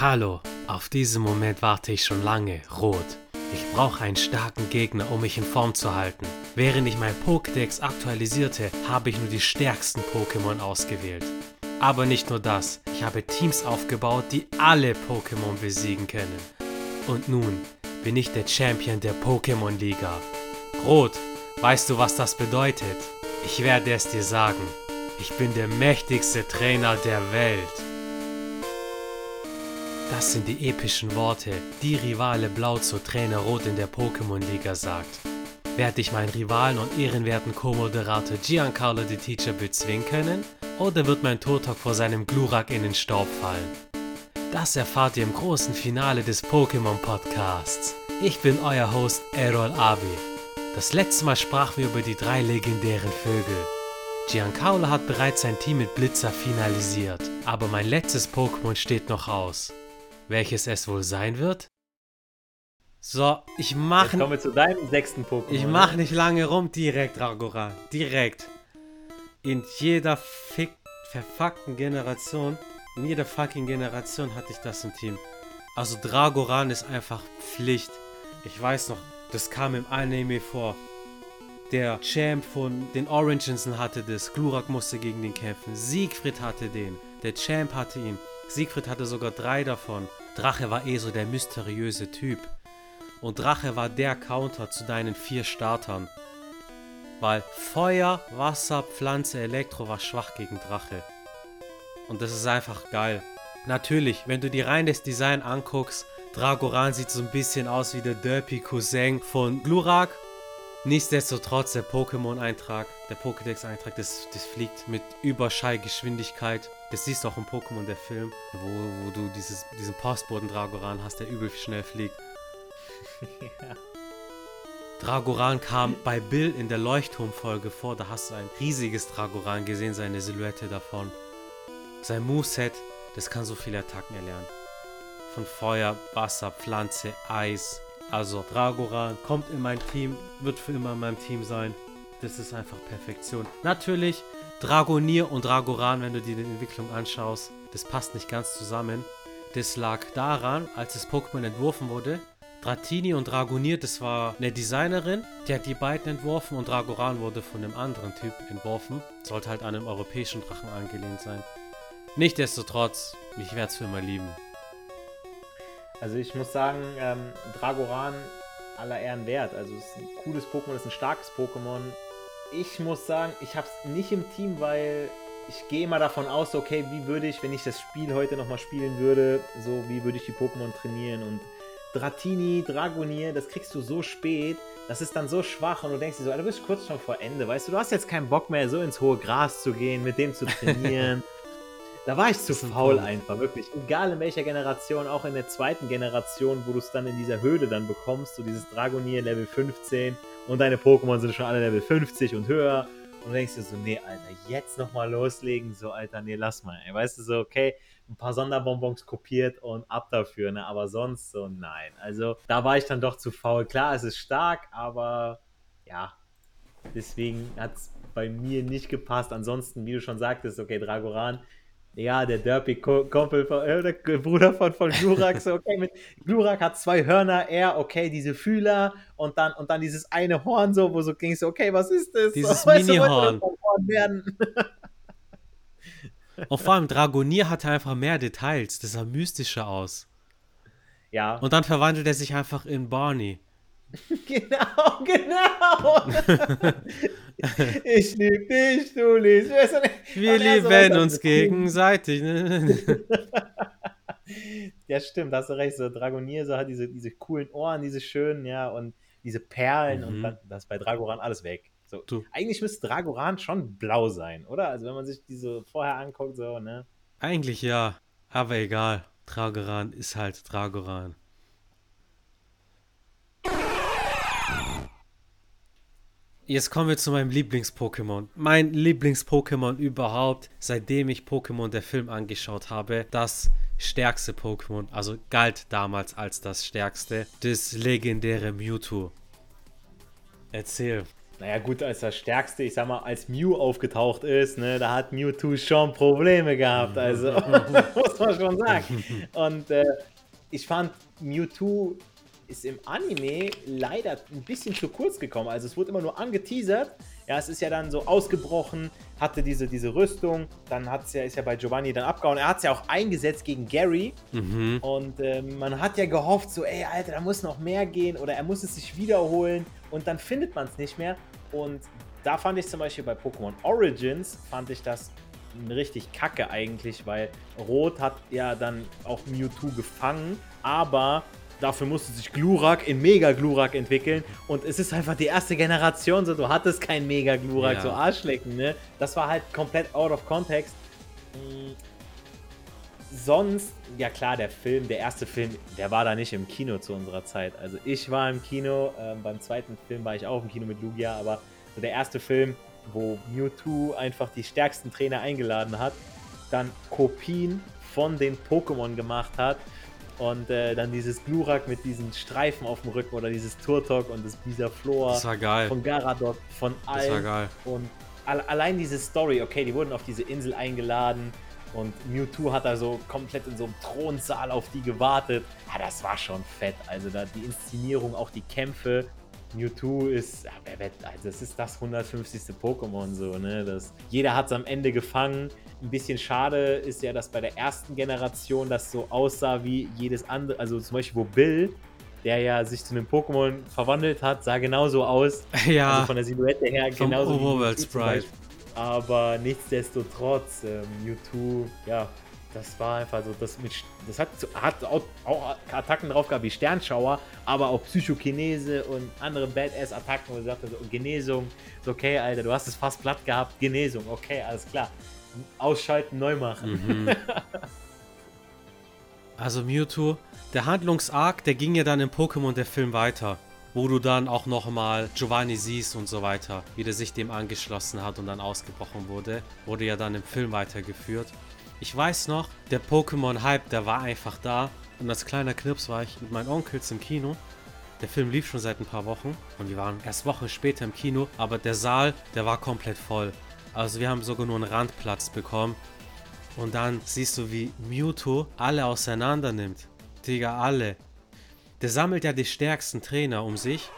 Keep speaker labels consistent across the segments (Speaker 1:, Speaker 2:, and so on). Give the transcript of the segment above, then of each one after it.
Speaker 1: Hallo, auf diesen Moment warte ich schon lange, Rot. Ich brauche einen starken Gegner, um mich in Form zu halten. Während ich mein Pokédex aktualisierte, habe ich nur die stärksten Pokémon ausgewählt. Aber nicht nur das, ich habe Teams aufgebaut, die alle Pokémon besiegen können. Und nun bin ich der Champion der Pokémon Liga. Rot, weißt du, was das bedeutet? Ich werde es dir sagen. Ich bin der mächtigste Trainer der Welt. Das sind die epischen Worte, die Rivale Blau zu Trainer Rot in der Pokémon-Liga sagt. Werde ich meinen Rivalen und ehrenwerten Co-Moderator Giancarlo the Teacher bezwingen können? Oder wird mein Totok vor seinem Glurak in den Staub fallen? Das erfahrt ihr im großen Finale des Pokémon Podcasts. Ich bin euer Host Errol Abi. Das letzte Mal sprachen wir über die drei legendären Vögel. Giancarlo hat bereits sein Team mit Blitzer finalisiert, aber mein letztes Pokémon steht noch aus. Welches es wohl sein wird? So, ich mach.
Speaker 2: Jetzt kommen wir zu deinem sechsten Pokémon.
Speaker 1: Ich mach nicht lange rum, direkt Dragoran. Direkt. In jeder fick verfuckten Generation, in jeder fucking Generation hatte ich das im Team. Also Dragoran ist einfach Pflicht. Ich weiß noch, das kam im Anime vor. Der Champ von den Orangensen hatte das. Glurak musste gegen den kämpfen. Siegfried hatte den. Der Champ hatte ihn. Siegfried hatte sogar drei davon. Drache war eh so der mysteriöse Typ. Und Drache war der Counter zu deinen vier Startern. Weil Feuer, Wasser, Pflanze, Elektro war schwach gegen Drache. Und das ist einfach geil. Natürlich, wenn du dir rein das Design anguckst, Dragoran sieht so ein bisschen aus wie der Derpy Cousin von Glurak Nichtsdestotrotz, der Pokémon-Eintrag, der Pokédex-Eintrag, das, das fliegt mit Überschallgeschwindigkeit. Das siehst du auch im Pokémon, der Film, wo, wo du dieses, diesen Postboten-Dragoran hast, der übel schnell fliegt. ja. Dragoran kam bei Bill in der Leuchtturmfolge vor, da hast du ein riesiges Dragoran gesehen, seine Silhouette davon. Sein Moveset, das kann so viele Attacken erlernen. Von Feuer, Wasser, Pflanze, Eis, also Dragoran kommt in mein Team, wird für immer in meinem Team sein. Das ist einfach Perfektion. Natürlich, Dragonier und Dragoran, wenn du dir die Entwicklung anschaust, das passt nicht ganz zusammen. Das lag daran, als das Pokémon entworfen wurde. Dratini und Dragonier, das war eine Designerin, die hat die beiden entworfen und Dragoran wurde von einem anderen Typ entworfen. Sollte halt an einem europäischen Drachen angelehnt sein. Nichtsdestotrotz, ich werde es für immer lieben.
Speaker 2: Also ich muss sagen, ähm, Dragoran aller Ehren wert. Also es ist ein cooles Pokémon, es ist ein starkes Pokémon. Ich muss sagen, ich habe es nicht im Team, weil ich gehe immer davon aus, okay, wie würde ich, wenn ich das Spiel heute nochmal spielen würde, so wie würde ich die Pokémon trainieren und Dratini, Dragonier, das kriegst du so spät, das ist dann so schwach und du denkst dir so, du bist kurz schon vor Ende, weißt du, du hast jetzt keinen Bock mehr, so ins hohe Gras zu gehen, mit dem zu trainieren. Da war ich zu faul einfach, wirklich. Egal in welcher Generation, auch in der zweiten Generation, wo du es dann in dieser Höhle dann bekommst, so dieses Dragonier Level 15 und deine Pokémon sind schon alle Level 50 und höher. Und du denkst dir so, nee, Alter, jetzt nochmal loslegen, so, Alter, nee, lass mal. Ey. Weißt du, so, okay, ein paar Sonderbonbons kopiert und ab dafür, ne? Aber sonst so, nein. Also, da war ich dann doch zu faul. Klar, es ist stark, aber ja, deswegen hat es bei mir nicht gepasst. Ansonsten, wie du schon sagtest, okay, Dragoran ja, der Derpy-Kumpel, äh, der Bruder von, von Glurak, so, okay, mit Glurak hat zwei Hörner, er, okay, diese Fühler und dann, und dann dieses eine Horn, so, wo so ging so, okay, was ist das?
Speaker 1: Dieses so, Mini-Horn. und vor allem Dragonier hatte einfach mehr Details, das sah mystischer aus. Ja. Und dann verwandelt er sich einfach in Barney.
Speaker 2: Genau, genau. ich liebe dich, du liebst mich.
Speaker 1: Wir lieben so uns gegenseitig.
Speaker 2: ja, stimmt, hast du recht. So Dragonier so hat diese, diese coolen Ohren, diese schönen, ja, und diese Perlen mhm. und dann, das bei Dragoran alles weg. So, du. Eigentlich müsste Dragoran schon blau sein, oder? Also wenn man sich diese vorher anguckt, so, ne?
Speaker 1: Eigentlich ja, aber egal. Dragoran ist halt Dragoran. Jetzt kommen wir zu meinem Lieblings-Pokémon. Mein Lieblings-Pokémon überhaupt, seitdem ich Pokémon der Film angeschaut habe. Das stärkste Pokémon, also galt damals als das stärkste, das legendäre Mewtwo. Erzähl.
Speaker 2: Naja, gut, als das Stärkste, ich sag mal, als Mew aufgetaucht ist, ne, da hat Mewtwo schon Probleme gehabt. Also, muss man schon sagen. Und äh, ich fand, Mewtwo ist im Anime leider ein bisschen zu kurz gekommen. Also, es wurde immer nur angeteasert. Ja, es ist ja dann so ausgebrochen, hatte diese, diese Rüstung, dann hat's ja, ist ja bei Giovanni dann abgehauen. Er hat es ja auch eingesetzt gegen Gary.
Speaker 1: Mhm.
Speaker 2: Und äh, man hat ja gehofft, so, ey, Alter, da muss noch mehr gehen oder er muss es sich wiederholen und dann findet man es nicht mehr. Und da fand ich zum Beispiel bei Pokémon Origins, fand ich das richtig kacke eigentlich, weil Rot hat ja dann auch Mewtwo gefangen, aber dafür musste sich Glurak in Mega Glurak entwickeln und es ist einfach die erste Generation, so du hattest kein Mega Glurak,
Speaker 1: Ja.
Speaker 2: so Arschlecken, ne? Das war halt komplett out of context. Mm, Sonst, ja klar, der Film, der erste Film, der war da nicht im Kino zu unserer Zeit. Also ich war im Kino, ähm, beim zweiten Film war ich auch im Kino mit Lugia, aber so der erste Film, wo Mewtwo einfach die stärksten Trainer eingeladen hat, dann Kopien von den Pokémon gemacht hat und äh, dann dieses Glurak mit diesen Streifen auf dem Rücken oder dieses Turtok und das Bisaflor
Speaker 1: Das war geil.
Speaker 2: von Garadot, von
Speaker 1: Das war
Speaker 2: allen
Speaker 1: geil.
Speaker 2: und al allein diese Story, okay, die wurden auf diese Insel eingeladen und Mewtwo hat da so komplett in so einem Thronsaal auf die gewartet. Ja, das war schon fett. Also da die Inszenierung, auch die Kämpfe. Mewtwo ist, ja, wer wird, also das ist das 150. Pokémon so, ne? Das, jeder hat es am Ende gefangen. Ein bisschen schade ist ja, dass bei der ersten Generation das so aussah wie jedes andere. Also zum Beispiel, wo Bill, der ja sich zu einem Pokémon verwandelt hat, sah genauso aus.
Speaker 1: Ja,
Speaker 2: Also von der Silhouette her
Speaker 1: vom
Speaker 2: genauso wie
Speaker 1: Overworld
Speaker 2: zum
Speaker 1: Sprite.
Speaker 2: Aber nichtsdestotrotz, ähm, Mewtwo, ja, das war einfach so, das mit, das hat, so- hat auch, auch Attacken drauf gehabt wie Sternschauer, aber auch Psychokinese und andere Badass-Attacken, wo er sagte, so, Genesung, ist okay, Alter, du hast es fast platt gehabt, Genesung, okay, alles klar. Ausschalten, neu machen.
Speaker 1: Mhm. Also Mewtwo, der Handlungsarg, der ging ja dann im Pokémon der Film weiter, wo du dann auch nochmal Giovanni siehst und so weiter, wie der sich dem angeschlossen hat und dann ausgebrochen wurde, wurde ja dann im Film weitergeführt. Ich weiß noch, der Pokémon-Hype, der war einfach da und als kleiner Knips war ich mit meinen Onkels im Kino. Der Film lief schon seit ein paar Wochen und wir waren erst Wochen später im Kino, aber der Saal, der war komplett voll. Also wir haben sogar nur einen Randplatz bekommen und dann siehst du, wie Mewtwo alle auseinander nimmt. Digga, alle. Der sammelt ja die stärksten Trainer um sich.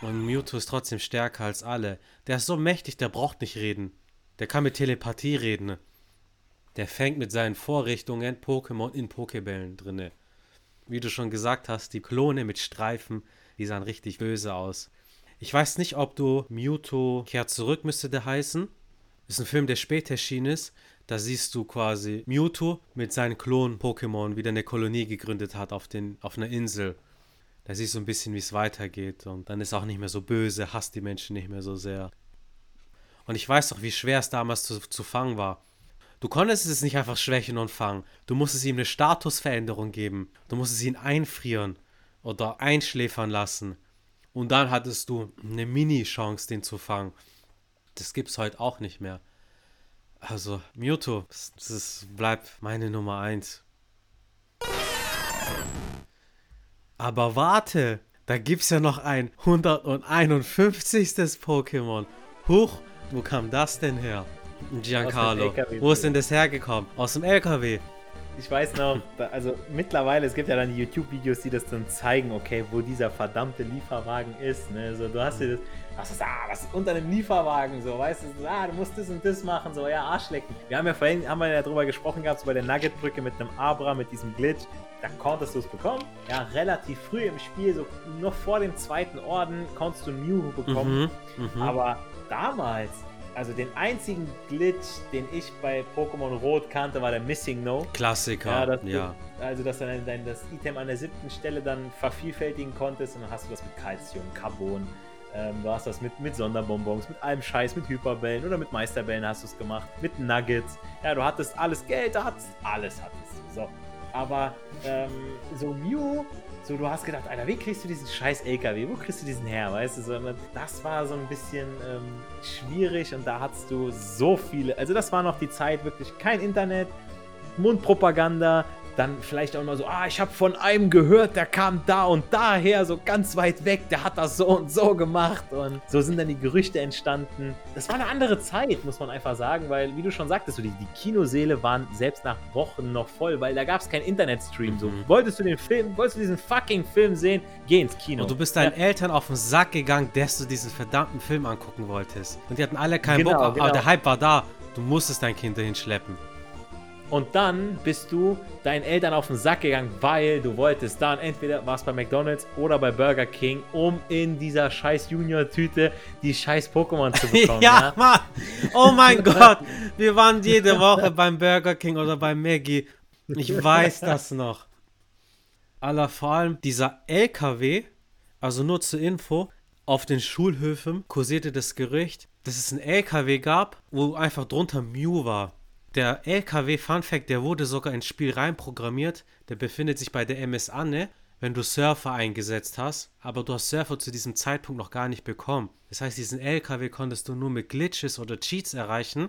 Speaker 1: Und Mewtwo ist trotzdem stärker als alle. Der ist so mächtig, der braucht nicht reden. Der kann mit Telepathie reden. Der fängt mit seinen Vorrichtungen Pokémon in Pokébällen drinne. Wie du schon gesagt hast, die Klone mit Streifen, die sahen richtig böse aus. Ich weiß nicht, ob du Mewtwo kehrt zurück, müsste der heißen. Ist ein Film, der später erschienen ist. Da siehst du quasi Mewtwo mit seinen Klon-Pokémon wieder eine Kolonie gegründet hat auf, den, auf einer Insel. Da siehst du ein bisschen, wie es weitergeht. Und dann ist er auch nicht mehr so böse, hasst die Menschen nicht mehr so sehr. Und ich weiß doch, wie schwer es damals zu, zu fangen war. Du konntest es nicht einfach schwächen und fangen. Du musstest ihm eine Statusveränderung geben. Du musstest ihn einfrieren oder einschläfern lassen. Und dann hattest du eine Mini-Chance, den zu fangen. Das gibt's heute auch nicht mehr. Also, Mewtwo, das, das bleibt meine Nummer 1. Aber warte, da gibt's ja noch ein 151. Pokémon. Huch, wo kam das denn her? Giancarlo, wo ist denn das hergekommen? Aus dem LKW.
Speaker 2: Ich weiß noch, da, also mittlerweile, es gibt ja dann YouTube-Videos, die das dann zeigen, okay, wo dieser verdammte Lieferwagen ist. Ne? So, du hast dir das, was ist, ah, was ist unter einem Lieferwagen, so, weißt du, ah, du musst das und das machen, so, ja, Arschlecken. Wir haben ja vorhin, haben wir ja drüber gesprochen gehabt, so bei der Nugget-Brücke mit einem Abra, mit diesem Glitch, da konntest du es bekommen. Ja, relativ früh im Spiel, so noch vor dem zweiten Orden, konntest du Mew bekommen.
Speaker 1: Mhm, mhm.
Speaker 2: Aber damals, also den einzigen Glitch, den ich bei Pokémon Rot kannte, war der Missing No.
Speaker 1: Klassiker,
Speaker 2: Ja, dass
Speaker 1: ja.
Speaker 2: Du, also dass du dann dein, das Item an der siebten Stelle dann vervielfältigen konntest und dann hast du das mit Calcium, Carbon, ähm, du hast das mit, mit Sonderbonbons, mit allem Scheiß, mit Hyperbällen oder mit Meisterbällen hast du es gemacht, mit Nuggets. Ja, du hattest alles Geld, da hattest alles hattest du. So. Aber ähm, so Mew, so du hast gedacht, Alter, wie kriegst du diesen scheiß LKW? Wo kriegst du diesen her? Weißt du, so, das war so ein bisschen ähm, schwierig und da hattest du so viele. Also das war noch die Zeit, wirklich kein Internet, Mundpropaganda, dann vielleicht auch mal so, ah, ich habe von einem gehört, der kam da und daher, so ganz weit weg, der hat das so und so gemacht. Und so sind dann die Gerüchte entstanden. Das war eine andere Zeit, muss man einfach sagen, weil, wie du schon sagtest, so die, die Kinoseele waren selbst nach Wochen noch voll, weil da gab es keinen Internetstream. So, mhm. wolltest du den Film, wolltest du diesen fucking Film sehen, geh ins Kino.
Speaker 1: Und du bist deinen ja. Eltern auf den Sack gegangen, dass du diesen verdammten Film angucken wolltest. Und die hatten alle keinen genau, Bock, genau. aber der Hype war da. Du musstest dein Kind dahin schleppen.
Speaker 2: Und dann bist du deinen Eltern auf den Sack gegangen, weil du wolltest dann entweder warst bei McDonalds oder bei Burger King, um in dieser scheiß Junior-Tüte die scheiß Pokémon zu bekommen.
Speaker 1: ja, ja, Mann. Oh mein Gott. Wir waren jede Woche beim Burger King oder bei Maggie. Ich weiß das noch. Aller vor allem dieser LKW, also nur zur Info, auf den Schulhöfen kursierte das Gerücht, dass es einen LKW gab, wo einfach drunter Mew war. Der LKW Fun Fact, der wurde sogar ins Spiel reinprogrammiert. Der befindet sich bei der MS Anne, wenn du Surfer eingesetzt hast, aber du hast Surfer zu diesem Zeitpunkt noch gar nicht bekommen. Das heißt, diesen LKW konntest du nur mit Glitches oder Cheats erreichen.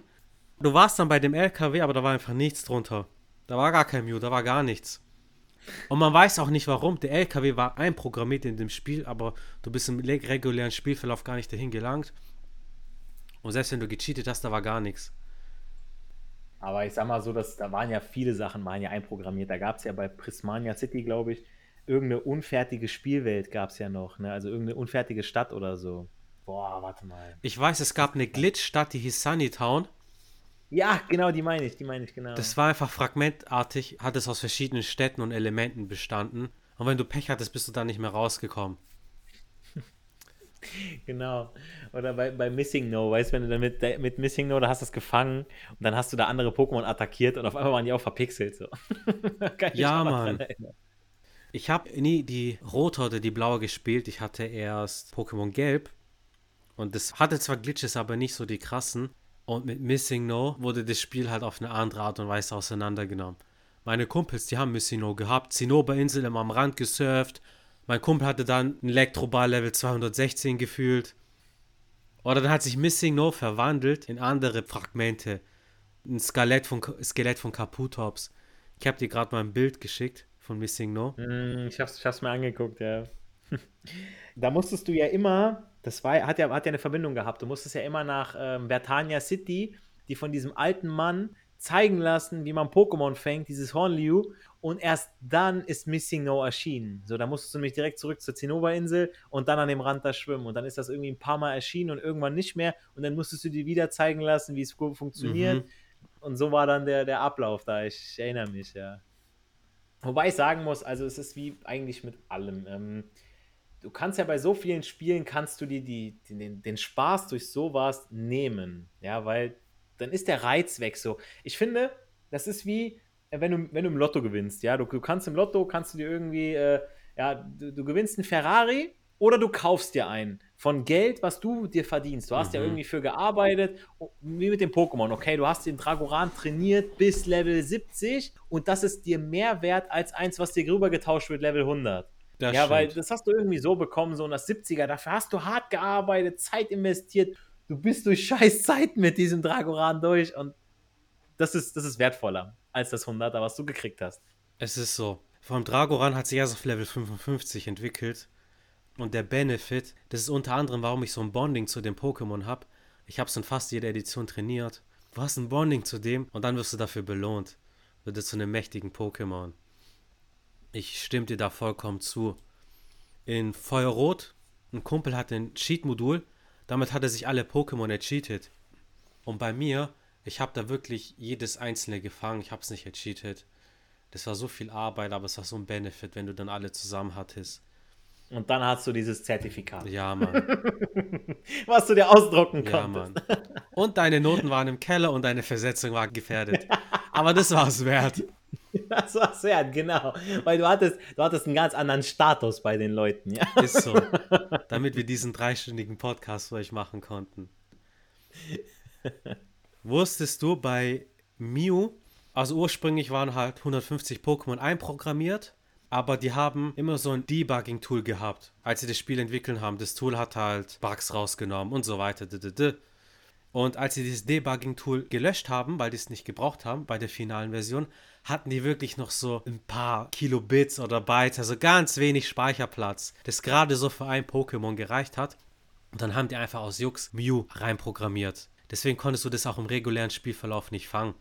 Speaker 1: Du warst dann bei dem LKW, aber da war einfach nichts drunter. Da war gar kein Mew, da war gar nichts. Und man weiß auch nicht warum. Der LKW war einprogrammiert in dem Spiel, aber du bist im regulären Spielverlauf gar nicht dahin gelangt. Und selbst wenn du gecheatet hast, da war gar nichts.
Speaker 2: Aber ich sag mal so, dass, da waren ja viele Sachen, waren ja einprogrammiert. Da gab es ja bei Prismania City, glaube ich, irgendeine unfertige Spielwelt gab es ja noch, ne? Also irgendeine unfertige Stadt oder so. Boah, warte mal.
Speaker 1: Ich weiß, es gab eine Glitch-Stadt, die hieß Sunnytown.
Speaker 2: Ja, genau, die meine ich, die meine ich, genau.
Speaker 1: Das war einfach fragmentartig, hat es aus verschiedenen Städten und Elementen bestanden. Und wenn du Pech hattest, bist du da nicht mehr rausgekommen.
Speaker 2: Genau. Oder bei, bei Missing No, weißt du, wenn du dann mit, mit Missing No, da hast du es gefangen und dann hast du da andere Pokémon attackiert und auf einmal waren die auch verpixelt. So.
Speaker 1: ja, Mann. Ich habe nie die rote oder die blaue gespielt. Ich hatte erst Pokémon Gelb. Und das hatte zwar Glitches, aber nicht so die krassen. Und mit Missing No wurde das Spiel halt auf eine andere Art und Weise auseinandergenommen. Meine Kumpels, die haben Missing No gehabt, Zinnoberinsel immer am Rand gesurft, mein Kumpel hatte dann ein Elektroball Level 216 gefühlt. Oder dann hat sich Missing No verwandelt in andere Fragmente. Ein Skelett von, Skelett von Kaputops. Ich habe dir gerade mal ein Bild geschickt von Missing No.
Speaker 2: Mm, ich, hab's, ich hab's mir angeguckt, ja. da musstest du ja immer, das war, hat, ja, hat ja eine Verbindung gehabt, du musstest ja immer nach ähm, Vertania City, die von diesem alten Mann zeigen lassen, wie man Pokémon fängt, dieses Hornliu. Und erst dann ist Missing No erschienen. So, da musstest du nämlich direkt zurück zur Zinnober-Insel und dann an dem Rand da schwimmen. Und dann ist das irgendwie ein paar Mal erschienen und irgendwann nicht mehr. Und dann musstest du dir wieder zeigen lassen, wie es funktioniert. Mhm. Und so war dann der, der Ablauf da. Ich erinnere mich, ja. Wobei ich sagen muss, also es ist wie eigentlich mit allem. Ähm, du kannst ja bei so vielen Spielen, kannst du dir die, die, den, den Spaß durch sowas nehmen. Ja, weil dann ist der Reiz weg so. Ich finde, das ist wie, äh, wenn du, wenn du im Lotto gewinnst, ja, du, du kannst im Lotto, kannst du dir irgendwie, äh, ja, du, du, gewinnst einen Ferrari oder du kaufst dir einen von Geld, was du dir verdienst. Du hast mhm. ja irgendwie für gearbeitet, wie mit dem Pokémon, okay, du hast den Dragoran trainiert bis Level 70 und das ist dir mehr wert als eins, was dir rüber getauscht wird, Level 100. Das ja, stimmt. weil das hast du irgendwie so bekommen, so in das 70er, dafür hast du hart gearbeitet, Zeit investiert du bist durch scheiß Zeit mit diesem Dragoran durch und das ist, das ist wertvoller als das 100er, was du gekriegt hast.
Speaker 1: Es ist so. Vom Dragoran hat sich erst auf Level 55 entwickelt. Und der Benefit, das ist unter anderem, warum ich so ein Bonding zu dem Pokémon habe. Ich habe es in fast jeder Edition trainiert. Du hast ein Bonding zu dem und dann wirst du dafür belohnt. Wird zu einem mächtigen Pokémon. Ich stimme dir da vollkommen zu. In Feuerrot, ein Kumpel hat ein Cheat-Modul, damit hat er sich alle Pokémon ercheatet. Und bei mir, ich habe da wirklich jedes einzelne gefangen. Ich habe es nicht ercheatet. Das war so viel Arbeit, aber es war so ein Benefit, wenn du dann alle zusammen hattest.
Speaker 2: Und dann hast du dieses Zertifikat.
Speaker 1: Ja, Mann.
Speaker 2: Was du dir ausdrucken konntest. Ja, Mann.
Speaker 1: Und deine Noten waren im Keller und deine Versetzung war gefährdet. Aber das war es wert.
Speaker 2: Das war es wert, genau. Weil du hattest, du hattest einen ganz anderen Status bei den Leuten, ja.
Speaker 1: Ist so. Damit wir diesen dreistündigen Podcast für euch machen konnten. Wusstest du bei Mew, also ursprünglich waren halt 150 Pokémon einprogrammiert, aber die haben immer so ein Debugging-Tool gehabt, als sie das Spiel entwickeln haben. Das Tool hat halt Bugs rausgenommen und so weiter. Und als sie dieses Debugging-Tool gelöscht haben, weil die es nicht gebraucht haben bei der finalen Version, hatten die wirklich noch so ein paar Kilobits oder Bytes, also ganz wenig Speicherplatz, das gerade so für ein Pokémon gereicht hat. Und dann haben die einfach aus Jux Mew reinprogrammiert. Deswegen konntest du das auch im regulären Spielverlauf nicht fangen.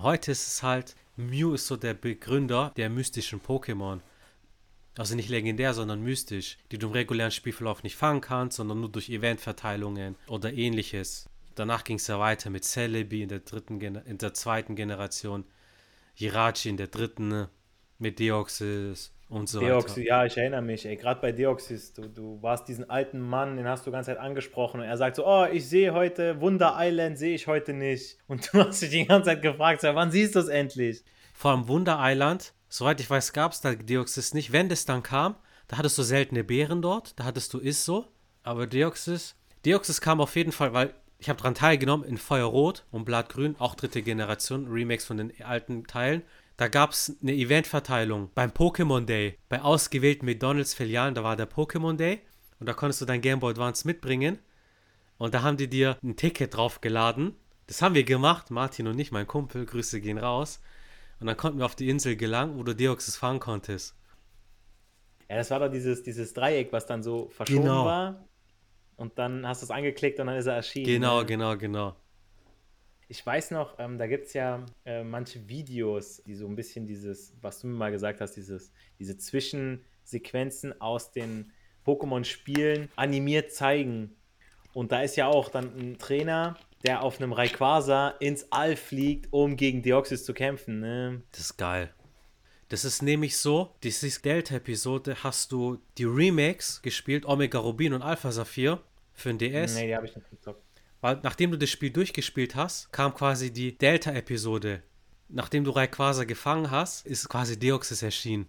Speaker 1: Heute ist es halt, Mew ist so der Begründer der mystischen Pokémon. Also nicht legendär, sondern mystisch, die du im regulären Spielverlauf nicht fangen kannst, sondern nur durch Eventverteilungen oder ähnliches. Danach ging es ja weiter mit Celebi in der dritten in der zweiten Generation, Jirachi in der dritten, ne, mit Deoxys und so
Speaker 2: Deoxys, weiter. ja, ich erinnere mich, ey, gerade bei Deoxys, du, du warst diesen alten Mann, den hast du die ganze Zeit angesprochen und er sagt so, oh, ich sehe heute Wunder Island, sehe ich heute nicht. Und du hast dich die ganze Zeit gefragt, so, wann siehst du es endlich?
Speaker 1: Vor allem Wunder Island, soweit ich weiß, gab es da Deoxys nicht. Wenn das dann kam, da hattest du seltene Beeren dort, da hattest du Isso, aber Deoxys, Deoxys kam auf jeden Fall, weil ich habe daran teilgenommen in Feuerrot und Blattgrün, auch dritte Generation, Remakes von den alten Teilen. Da gab es eine Eventverteilung beim Pokémon Day. Bei ausgewählten McDonalds-Filialen, da war der Pokémon Day. Und da konntest du dein Game Boy Advance mitbringen. Und da haben die dir ein Ticket draufgeladen. Das haben wir gemacht, Martin und ich, mein Kumpel. Grüße gehen raus. Und dann konnten wir auf die Insel gelangen, wo du Deoxys fahren konntest.
Speaker 2: Ja, das war doch dieses, dieses Dreieck, was dann so verschoben genau. war. Und dann hast du es angeklickt und dann ist er erschienen.
Speaker 1: Genau, ne? genau, genau.
Speaker 2: Ich weiß noch, ähm, da gibt es ja äh, manche Videos, die so ein bisschen dieses, was du mir mal gesagt hast, dieses, diese Zwischensequenzen aus den Pokémon-Spielen animiert zeigen. Und da ist ja auch dann ein Trainer, der auf einem Rayquaza ins All fliegt, um gegen Deoxys zu kämpfen. Ne?
Speaker 1: Das ist geil. Das ist nämlich so, diese Delta-Episode hast du die Remakes gespielt, Omega Rubin und Alpha Saphir für den DS. Nee, die habe ich nicht gezockt. Weil nachdem du das Spiel durchgespielt hast, kam quasi die Delta-Episode. Nachdem du Rayquaza gefangen hast, ist quasi Deoxys erschienen.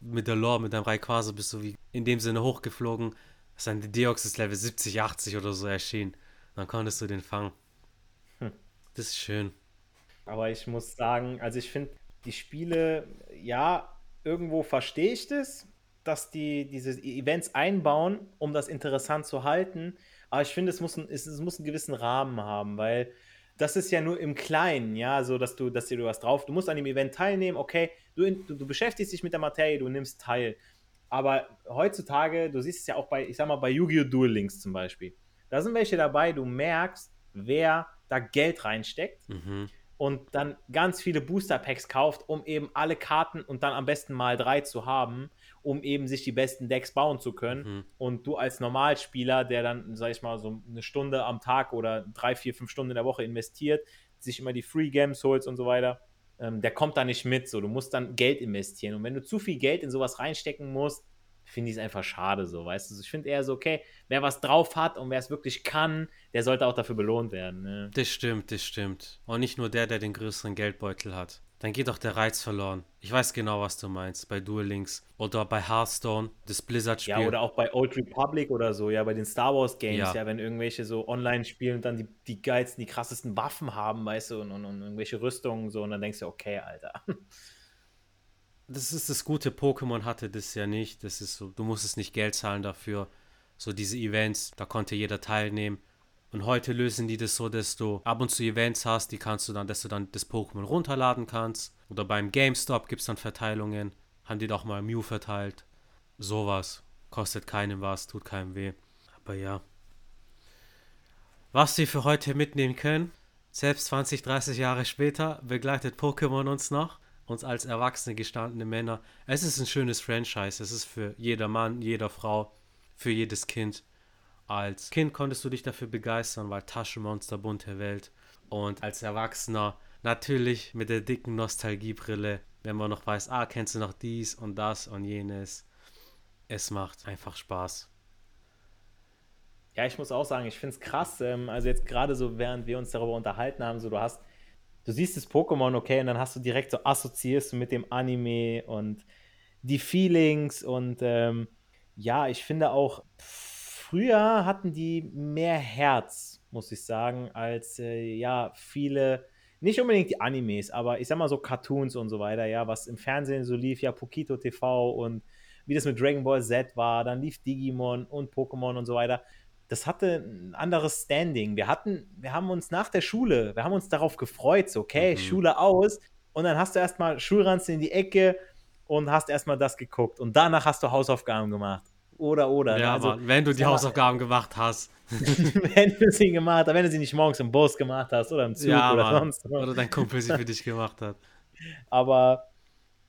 Speaker 1: Mit der Lore, mit deinem Rayquaza bist du wie in dem Sinne hochgeflogen. Ist dann Deoxys Level 70, 80 oder so erschienen. Dann konntest du den fangen. Das ist schön.
Speaker 2: Aber ich muss sagen, also ich finde, die Spiele, ja, irgendwo verstehe ich das, dass die diese Events einbauen, um das interessant zu halten. Aber ich finde, es muss, es, es muss einen gewissen Rahmen haben, weil das ist ja nur im Kleinen, ja, so dass du, dass dir du was drauf, du musst an dem Event teilnehmen, okay, du, du, du beschäftigst dich mit der Materie, du nimmst teil. Aber heutzutage, du siehst es ja auch bei, ich sag mal, bei Yu-Gi-Oh! Duel Links zum Beispiel. Da sind welche dabei, du merkst, wer da Geld reinsteckt. Mhm und dann ganz viele Booster Packs kauft, um eben alle Karten und dann am besten mal drei zu haben, um eben sich die besten Decks bauen zu können. Mhm. Und du als Normalspieler, der dann, sag ich mal, so eine Stunde am Tag oder drei, vier, fünf Stunden in der Woche investiert, sich immer die Free Games holst und so weiter, ähm, der kommt da nicht mit. So, du musst dann Geld investieren. Und wenn du zu viel Geld in sowas reinstecken musst, finde ich es einfach schade so, weißt du? Ich finde eher so, okay, wer was drauf hat und wer es wirklich kann, der sollte auch dafür belohnt werden. Ne?
Speaker 1: Das stimmt, das stimmt. Und nicht nur der, der den größeren Geldbeutel hat. Dann geht auch der Reiz verloren. Ich weiß genau, was du meinst. Bei Duel Links oder bei Hearthstone, das Blizzard-Spiel.
Speaker 2: Ja, oder auch bei Old Republic oder so, ja, bei den Star Wars Games, ja, ja wenn irgendwelche so online spielen und dann die, die geilsten, die krassesten Waffen haben, weißt du, und, und, und irgendwelche Rüstungen so, und dann denkst du, okay, Alter.
Speaker 1: das ist das Gute, Pokémon hatte das ja nicht. Das ist so, du musstest nicht Geld zahlen dafür. So diese Events, da konnte jeder teilnehmen. Und heute lösen die das so, dass du ab und zu Events hast, die kannst du dann, dass du dann das Pokémon runterladen kannst. Oder beim GameStop gibt es dann Verteilungen. Haben die doch mal Mew verteilt. Sowas. Kostet keinem was, tut keinem weh. Aber ja. Was wir für heute mitnehmen können, selbst 20, 30 Jahre später begleitet Pokémon uns noch uns als erwachsene, gestandene Männer. Es ist ein schönes Franchise. Es ist für jeder Mann, jeder Frau, für jedes Kind. Als Kind konntest du dich dafür begeistern, weil Taschenmonster, bunte Welt. Und als Erwachsener natürlich mit der dicken Nostalgiebrille, wenn man noch weiß, ah, kennst du noch dies und das und jenes. Es macht einfach Spaß.
Speaker 2: Ja, ich muss auch sagen, ich finde es krass. Ähm, also jetzt gerade so, während wir uns darüber unterhalten haben, so du hast du siehst das Pokémon, okay, und dann hast du direkt so assoziierst du mit dem Anime und die Feelings und ähm, ja, ich finde auch, früher hatten die mehr Herz, muss ich sagen, als äh, ja, viele, nicht unbedingt die Animes, aber ich sag mal so Cartoons und so weiter, ja, was im Fernsehen so lief, ja, Pokito TV und wie das mit Dragon Ball Z war, dann lief Digimon und Pokémon und so weiter das hatte ein anderes Standing. Wir hatten, wir haben uns nach der Schule, wir haben uns darauf gefreut, so, okay, mhm. Schule aus. und dann hast du erstmal Schulranzen in die Ecke und hast erstmal das geguckt und danach hast du Hausaufgaben gemacht. Oder, oder.
Speaker 1: Ne? Ja, also, Mann, wenn du die Hausaufgaben gemacht hast.
Speaker 2: wenn du sie gemacht hast, wenn du sie nicht morgens im Bus gemacht hast oder im Zug
Speaker 1: ja,
Speaker 2: oder
Speaker 1: Mann.
Speaker 2: sonst.
Speaker 1: Oder dein Kumpel sie für dich gemacht hat.
Speaker 2: Aber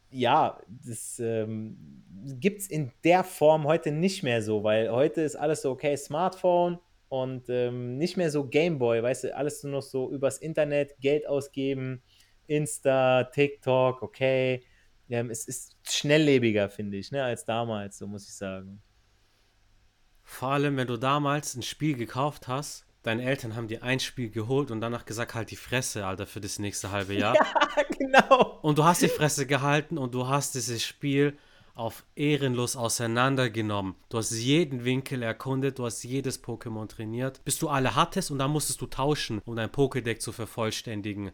Speaker 2: ja, das ähm, gibt es in der Form heute nicht mehr so, weil heute ist alles so, okay, Smartphone und ähm, nicht mehr so Gameboy, weißt du, alles nur noch so übers Internet, Geld ausgeben, Insta, TikTok, okay. Ähm, es ist schnelllebiger, finde ich, ne, als damals, so muss ich sagen.
Speaker 1: Vor allem, wenn du damals ein Spiel gekauft hast, deine Eltern haben dir ein Spiel geholt und danach gesagt, halt die Fresse, Alter, für das nächste halbe Jahr.
Speaker 2: Ja, genau.
Speaker 1: Und du hast die Fresse gehalten und du hast dieses Spiel auf ehrenlos auseinandergenommen. Du hast jeden Winkel erkundet, du hast jedes Pokémon trainiert, bis du alle hattest und dann musstest du tauschen, um dein Pokédeck zu vervollständigen.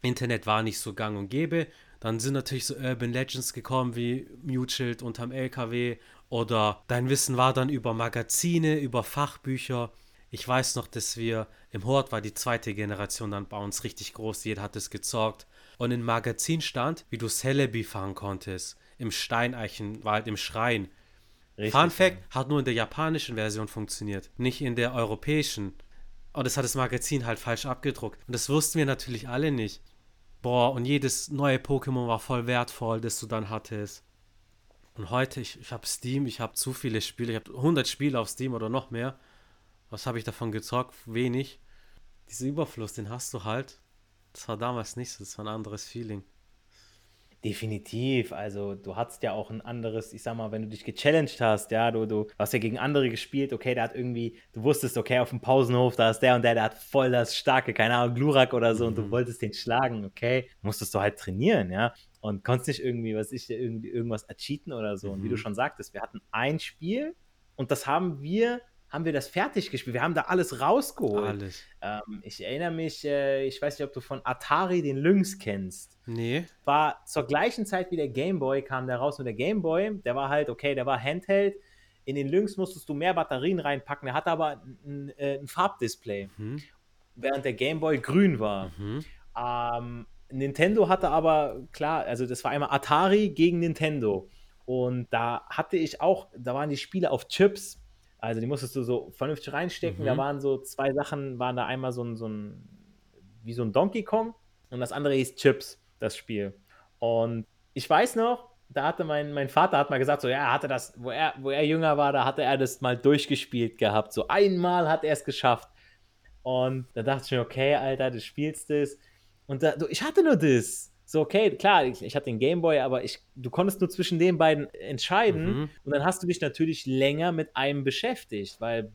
Speaker 1: Internet war nicht so gang und gäbe. Dann sind natürlich so Urban Legends gekommen wie Mutschild unterm LKW oder dein Wissen war dann über Magazine, über Fachbücher. Ich weiß noch, dass wir im Hort war die zweite Generation dann bei uns richtig groß, jeder hat es gezockt. Und im Magazin stand, wie du Celebi fahren konntest im Steineichenwald, im Schrein. Richtig, Fun Fact, ja. hat nur in der japanischen Version funktioniert, nicht in der europäischen. Und das hat das Magazin halt falsch abgedruckt. Und das wussten wir natürlich alle nicht. Boah, und jedes neue Pokémon war voll wertvoll, das du dann hattest. Und heute, ich, ich habe Steam, ich habe zu viele Spiele, ich habe 100 Spiele auf Steam oder noch mehr. Was habe ich davon gezockt? Wenig. Dieser Überfluss, den hast du halt. Das war damals nicht so, das war ein anderes Feeling.
Speaker 2: Definitiv. Also du hattest ja auch ein anderes, ich sag mal, wenn du dich gechallenged hast, ja, du, du hast ja gegen andere gespielt, okay, der hat irgendwie, du wusstest, okay, auf dem Pausenhof, da ist der und der, der hat voll das starke, keine Ahnung, Glurak oder so mhm. und du mhm. wolltest den schlagen, okay, musstest du halt trainieren, ja. Und konntest nicht irgendwie, was ich, irgendwie irgendwas ercheaten oder so. Mhm. Und wie du mhm. schon sagtest, wir hatten ein Spiel und das haben wir haben wir das fertig gespielt. Wir haben da alles rausgeholt. Alles. Ähm, ich erinnere mich, äh, ich weiß nicht, ob du von Atari den Lynx kennst.
Speaker 1: Nee.
Speaker 2: War zur gleichen Zeit wie der Game Boy kam der raus und der Game Boy, der war halt, okay, der war Handheld. In den Lynx musstest du mehr Batterien reinpacken. Der hatte aber ein, äh, ein Farbdisplay. Mhm. Während der Game Boy grün war. Mhm. Ähm, Nintendo hatte aber, klar, also das war einmal Atari gegen Nintendo. Und da hatte ich auch, da waren die Spiele auf Chips also die musstest du so vernünftig reinstecken. Mhm. Da waren so zwei Sachen, waren da einmal so ein, so ein, wie so ein Donkey Kong und das andere hieß Chips, das Spiel. Und ich weiß noch, da hatte mein, mein Vater hat mal gesagt, so ja, er hatte das, wo er, wo er jünger war, da hatte er das mal durchgespielt gehabt. So einmal hat er es geschafft. Und da dachte ich mir, okay, Alter, du spielst es. Und da, ich hatte nur das. So, okay, klar, ich, ich hatte den Gameboy, aber ich, du konntest nur zwischen den beiden entscheiden mhm. und dann hast du dich natürlich länger mit einem beschäftigt, weil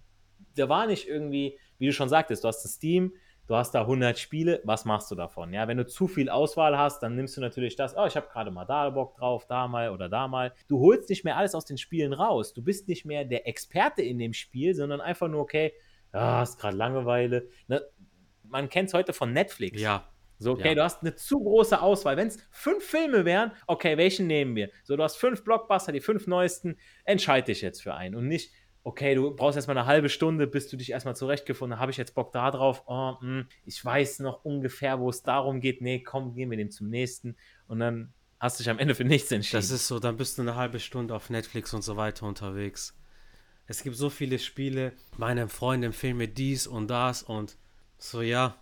Speaker 2: da war nicht irgendwie, wie du schon sagtest, du hast das Steam, du hast da 100 Spiele, was machst du davon? Ja, wenn du zu viel Auswahl hast, dann nimmst du natürlich das, oh, ich habe gerade mal da Bock drauf, da mal oder da mal. Du holst nicht mehr alles aus den Spielen raus. Du bist nicht mehr der Experte in dem Spiel, sondern einfach nur, okay, ja, ist gerade Langeweile. Ne? Man kennt es heute von Netflix.
Speaker 1: Ja.
Speaker 2: So, okay, ja. du hast eine zu große Auswahl. Wenn es fünf Filme wären, okay, welchen nehmen wir? So, du hast fünf Blockbuster, die fünf neuesten, entscheide dich jetzt für einen und nicht, okay, du brauchst erstmal eine halbe Stunde, bis du dich erstmal zurechtgefunden hast. Habe ich jetzt Bock da drauf? Oh, mh, hm, ich weiß noch ungefähr, wo es darum geht. Nee, komm, gehen wir dem zum nächsten. Und dann hast du dich am Ende für nichts entschieden.
Speaker 1: Das ist so, dann bist du eine halbe Stunde auf Netflix und so weiter unterwegs. Es gibt so viele Spiele. Meine Freunde empfehlen mir dies und das und so, ja,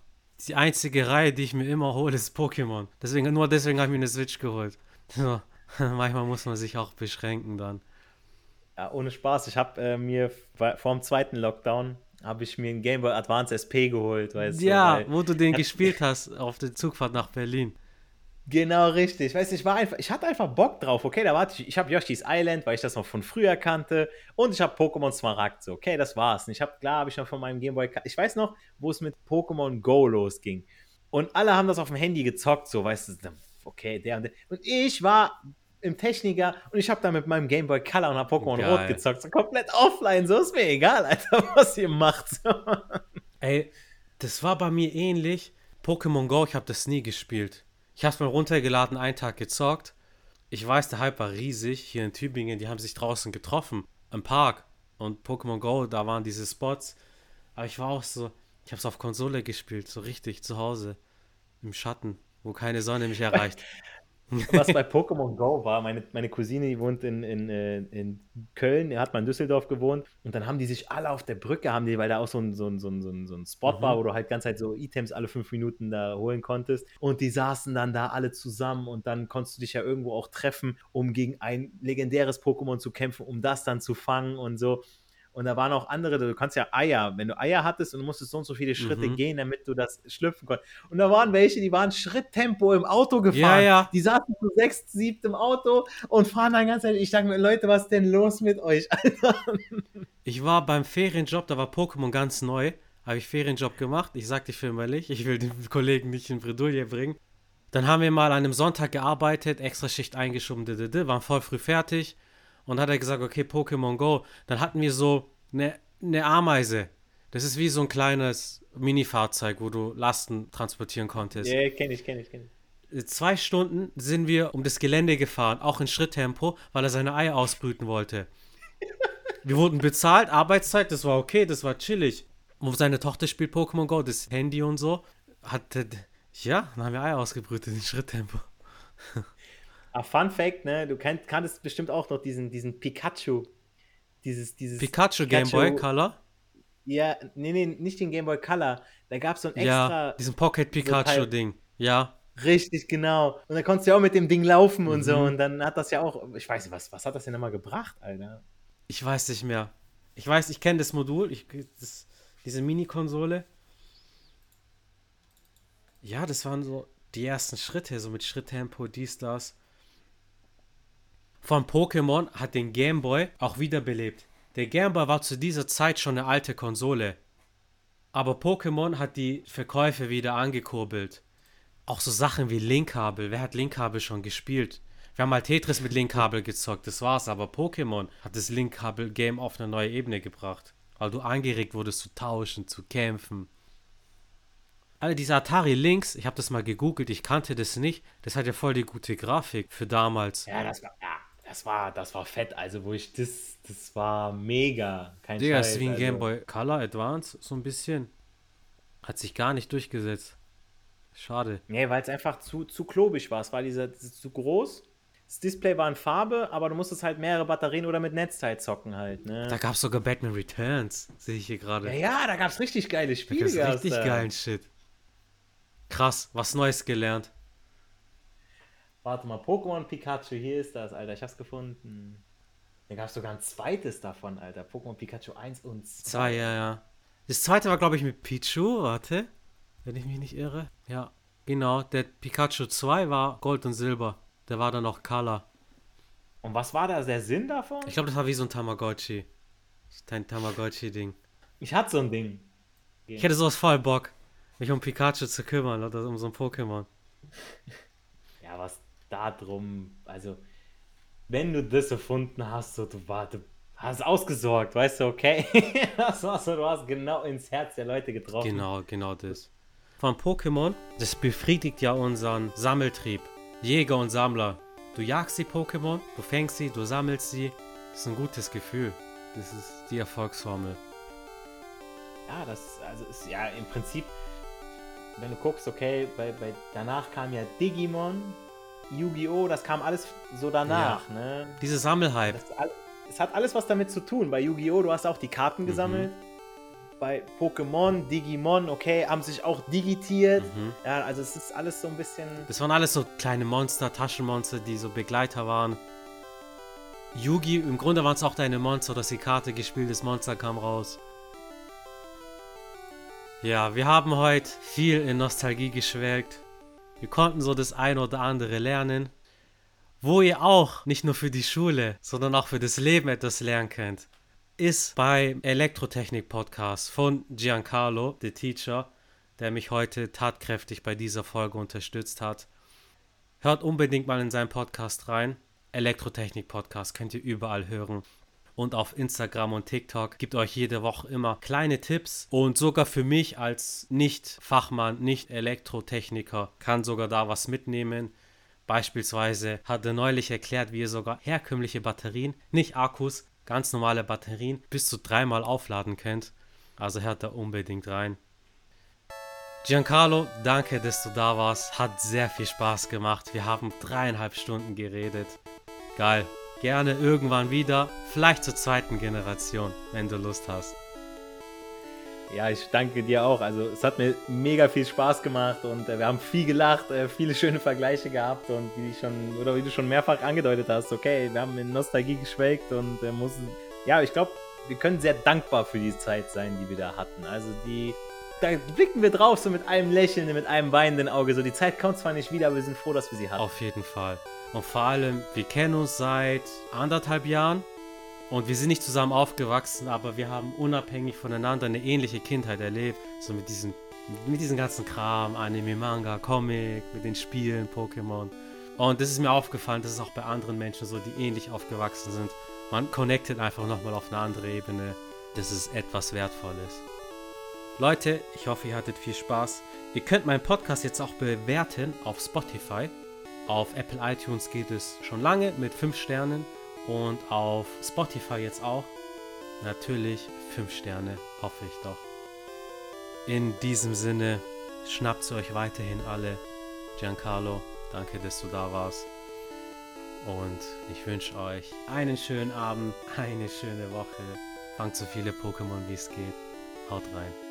Speaker 1: die einzige Reihe, die ich mir immer hole, ist Pokémon. Deswegen, nur deswegen habe ich mir eine Switch geholt. So, manchmal muss man sich auch beschränken dann.
Speaker 2: Ja, ohne Spaß. Ich habe äh, mir vor dem zweiten Lockdown habe ich mir einen Game Boy Advance SP geholt, weißt
Speaker 1: ja, du? Ja, wo du den gespielt hast auf der Zugfahrt nach Berlin.
Speaker 2: Genau, richtig. Weißt du, ich war einfach, ich hatte einfach Bock drauf. Okay, da warte ich, ich habe Yoshi's Island, weil ich das noch von früher kannte. Und ich habe Pokémon Smaragd. So, okay, das war's. Und ich habe, klar, habe ich noch von meinem Gameboy. Ich weiß noch, wo es mit Pokémon Go losging. Und alle haben das auf dem Handy gezockt, so, weißt du, okay, der und der. Und ich war im Techniker und ich habe da mit meinem Gameboy Color und Pokémon Rot gezockt. So komplett offline. So ist mir egal, Alter, was ihr macht.
Speaker 1: Ey, das war bei mir ähnlich. Pokémon Go, ich habe das nie gespielt. Ich habe es mal runtergeladen, einen Tag gezockt. Ich weiß, der Hype war riesig. Hier in Tübingen, die haben sich draußen getroffen. Im Park. Und Pokémon Go, da waren diese Spots. Aber ich war auch so, ich habe es auf Konsole gespielt, so richtig, zu Hause. Im Schatten. wo keine Sonne mich erreicht.
Speaker 2: Was bei Pokémon Go war, meine, meine Cousine, die wohnt in, in, äh, in Köln, er hat mal in Düsseldorf gewohnt und dann haben die sich alle auf der Brücke, haben die, weil da auch so ein, so ein, so ein, so ein Spot mhm. war, wo du halt ganz halt so Items alle fünf Minuten da holen konntest und die saßen dann da alle zusammen und dann konntest du dich ja irgendwo auch treffen, um gegen ein legendäres Pokémon zu kämpfen, um das dann zu fangen und so. Und da waren auch andere, du kannst ja Eier, wenn du Eier hattest und du musstest so und so viele Schritte mhm. gehen, damit du das schlüpfen konntest. Und da waren welche, die waren Schritttempo im Auto gefahren. Ja, ja. Die saßen zu sechs, siebt im Auto und fahren dann ganz ehrlich. Ich dachte mir, Leute, was ist denn los mit euch, Alter?
Speaker 1: Ich war beim Ferienjob, da war Pokémon ganz neu. Habe ich Ferienjob gemacht. Ich sagte firmlich, ich will den Kollegen nicht in Bredouille bringen. Dann haben wir mal an einem Sonntag gearbeitet, extra Schicht eingeschoben, waren voll früh fertig. Und hat er gesagt, okay, Pokémon Go. Dann hatten wir so eine, eine Ameise. Das ist wie so ein kleines Mini-Fahrzeug, wo du Lasten transportieren konntest.
Speaker 2: Ja, yeah, kenne ich, kenne ich, kenne
Speaker 1: ich. Zwei Stunden sind wir um das Gelände gefahren, auch in Schritttempo, weil er seine Eier ausbrüten wollte. wir wurden bezahlt, Arbeitszeit, das war okay, das war chillig. Wo seine Tochter spielt Pokémon Go, das Handy und so, hat, ja, dann haben wir Eier ausgebrütet in Schritttempo.
Speaker 2: Ah, Fun Fact, ne? Du kannt, kanntest bestimmt auch noch diesen, diesen Pikachu. Dieses, dieses
Speaker 1: Pikachu, Pikachu Game Boy Color?
Speaker 2: Ja, nee, nee, nicht den Game Boy Color. Da gab es so ein extra.
Speaker 1: Ja, diesen Pocket Pikachu-Ding. Ja.
Speaker 2: Richtig, genau. Und da konntest du ja auch mit dem Ding laufen mhm. und so. Mhm. Und dann hat das ja auch. Ich weiß nicht, was, was hat das denn nochmal gebracht, Alter?
Speaker 1: Ich weiß nicht mehr. Ich weiß, ich kenne das Modul, ich, das, diese Mini-Konsole. Ja, das waren so die ersten Schritte, so mit Schritttempo, dies, das von Pokémon hat den Game Boy auch wiederbelebt. Der Game Boy war zu dieser Zeit schon eine alte Konsole. Aber Pokémon hat die Verkäufe wieder angekurbelt. Auch so Sachen wie Linkkabel. Wer hat Linkkabel schon gespielt? Wir haben mal Tetris mit Linkkabel gezockt, das war's. Aber Pokémon hat das Linkkabel-Game auf eine neue Ebene gebracht. Weil du angeregt wurdest zu tauschen, zu kämpfen. Alle diese Atari Links, ich habe das mal gegoogelt, ich kannte das nicht. Das hat ja voll die gute Grafik für damals.
Speaker 2: Ja, das war, ja, das war, das war fett. Also, wo ich das, das war mega.
Speaker 1: Kein Digga, Scheiß, ist wie ein also. Game Boy Color Advance, so ein bisschen. Hat sich gar nicht durchgesetzt. Schade.
Speaker 2: Nee, weil es einfach zu, zu klobig war. Es war dieser, zu groß. Das Display war in Farbe, aber du musstest halt mehrere Batterien oder mit Netzteil zocken halt. Ne?
Speaker 1: Da gab es sogar Batman Returns, sehe ich hier gerade.
Speaker 2: Ja, ja, da gab es richtig geile Spiele.
Speaker 1: Da richtig da. geilen Shit. Krass, was Neues gelernt.
Speaker 2: Warte mal, Pokémon Pikachu, hier ist das, Alter. Ich hab's gefunden. Da gab es sogar ein zweites davon, Alter. Pokémon Pikachu 1 und 2.
Speaker 1: Zwei, ja, ja. Das zweite war, glaube ich, mit Pichu, warte. Wenn ich mich nicht irre. Ja, genau. Der Pikachu 2 war Gold und Silber. Der war dann noch Color.
Speaker 2: Und was war da der Sinn davon?
Speaker 1: Ich glaube, das war wie so ein Tamagotchi. Dein Tamagotchi-Ding.
Speaker 2: Ich hatte so ein Ding.
Speaker 1: Ich hätte sowas voll Bock, mich um Pikachu zu kümmern oder um so ein Pokémon.
Speaker 2: ja, was darum, also wenn du das erfunden hast, so du, war, du hast ausgesorgt, weißt du, okay? das war so, du hast genau ins Herz der Leute getroffen.
Speaker 1: Genau, genau das. Von Pokémon, das befriedigt ja unseren Sammeltrieb. Jäger und Sammler. Du jagst die Pokémon, du fängst sie, du sammelst sie. Das ist ein gutes Gefühl. Das ist die Erfolgsformel.
Speaker 2: Ja, das also ist ja im Prinzip, wenn du guckst, okay, bei, bei danach kam ja Digimon, Yu-Gi-Oh!, das kam alles so danach. Ja. Ne?
Speaker 1: Diese Sammelhype.
Speaker 2: Es hat alles was damit zu tun. Bei Yu-Gi-Oh!, du hast auch die Karten mhm. gesammelt. Bei Pokémon, Digimon, okay, haben sich auch digitiert. Mhm. Ja, also es ist alles so ein bisschen.
Speaker 1: Das waren alles so kleine Monster, Taschenmonster, die so Begleiter waren. Yugi, im Grunde waren es auch deine Monster, dass die Karte gespielt, das Monster kam raus. Ja, wir haben heute viel in Nostalgie geschwelgt. Wir konnten so das ein oder andere lernen, wo ihr auch nicht nur für die Schule, sondern auch für das Leben etwas lernen könnt, ist beim Elektrotechnik-Podcast von Giancarlo, the Teacher, der mich heute tatkräftig bei dieser Folge unterstützt hat. Hört unbedingt mal in seinen Podcast rein. Elektrotechnik-Podcast könnt ihr überall hören und auf Instagram und TikTok gibt euch jede Woche immer kleine Tipps und sogar für mich als Nicht-Fachmann, Nicht-Elektrotechniker kann sogar da was mitnehmen. Beispielsweise hat er neulich erklärt, wie ihr sogar herkömmliche Batterien, nicht Akkus, ganz normale Batterien bis zu dreimal aufladen könnt. Also hört da unbedingt rein. Giancarlo, danke, dass du da warst. Hat sehr viel Spaß gemacht. Wir haben dreieinhalb Stunden geredet. Geil. Gerne irgendwann wieder. Vielleicht zur zweiten Generation, wenn du Lust hast.
Speaker 2: Ja, ich danke dir auch. Also es hat mir mega viel Spaß gemacht und äh, wir haben viel gelacht, äh, viele schöne Vergleiche gehabt und wie schon oder wie du schon mehrfach angedeutet hast, okay, wir haben in Nostalgie geschwelgt und äh, mussten. Ja, ich glaube, wir können sehr dankbar für die Zeit sein, die wir da hatten. Also die da blicken wir drauf, so mit einem Lächeln, mit einem weinenden Auge. So, die Zeit kommt zwar nicht wieder, aber wir sind froh, dass wir sie hatten.
Speaker 1: Auf jeden Fall. Und vor allem, wir kennen uns seit anderthalb Jahren und wir sind nicht zusammen aufgewachsen, aber wir haben unabhängig voneinander eine ähnliche Kindheit erlebt. So mit diesem, mit diesem ganzen Kram, Anime, Manga, Comic, mit den Spielen, Pokémon. Und das ist mir aufgefallen, das ist auch bei anderen Menschen so, die ähnlich aufgewachsen sind. Man connectet einfach nochmal auf eine andere Ebene. Das ist etwas Wertvolles. Leute, ich hoffe, ihr hattet viel Spaß. Ihr könnt meinen Podcast jetzt auch bewerten auf Spotify. Auf Apple iTunes geht es schon lange mit 5 Sternen und auf Spotify jetzt auch. Natürlich 5 Sterne, hoffe ich doch. In diesem Sinne, schnappt euch weiterhin alle. Giancarlo, danke, dass du da warst. Und ich wünsche euch einen schönen Abend, eine schöne Woche. Fangt so viele Pokémon wie es geht. Haut rein.